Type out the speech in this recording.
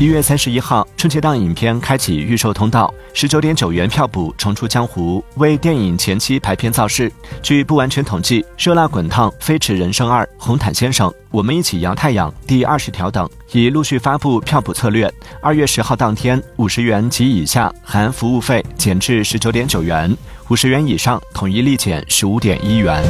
一月三十一号春节档影片开启预售通道十九点九元票补重出江湖为电影前期排片造势。据不完全统计热辣滚烫飞驰人生二红毯先生我们一起摇太阳第二十条等已陆续发布票补策略。二月十号当天五十元及以下含服务费减至十九点九元五十元以上统一立减十五点一元。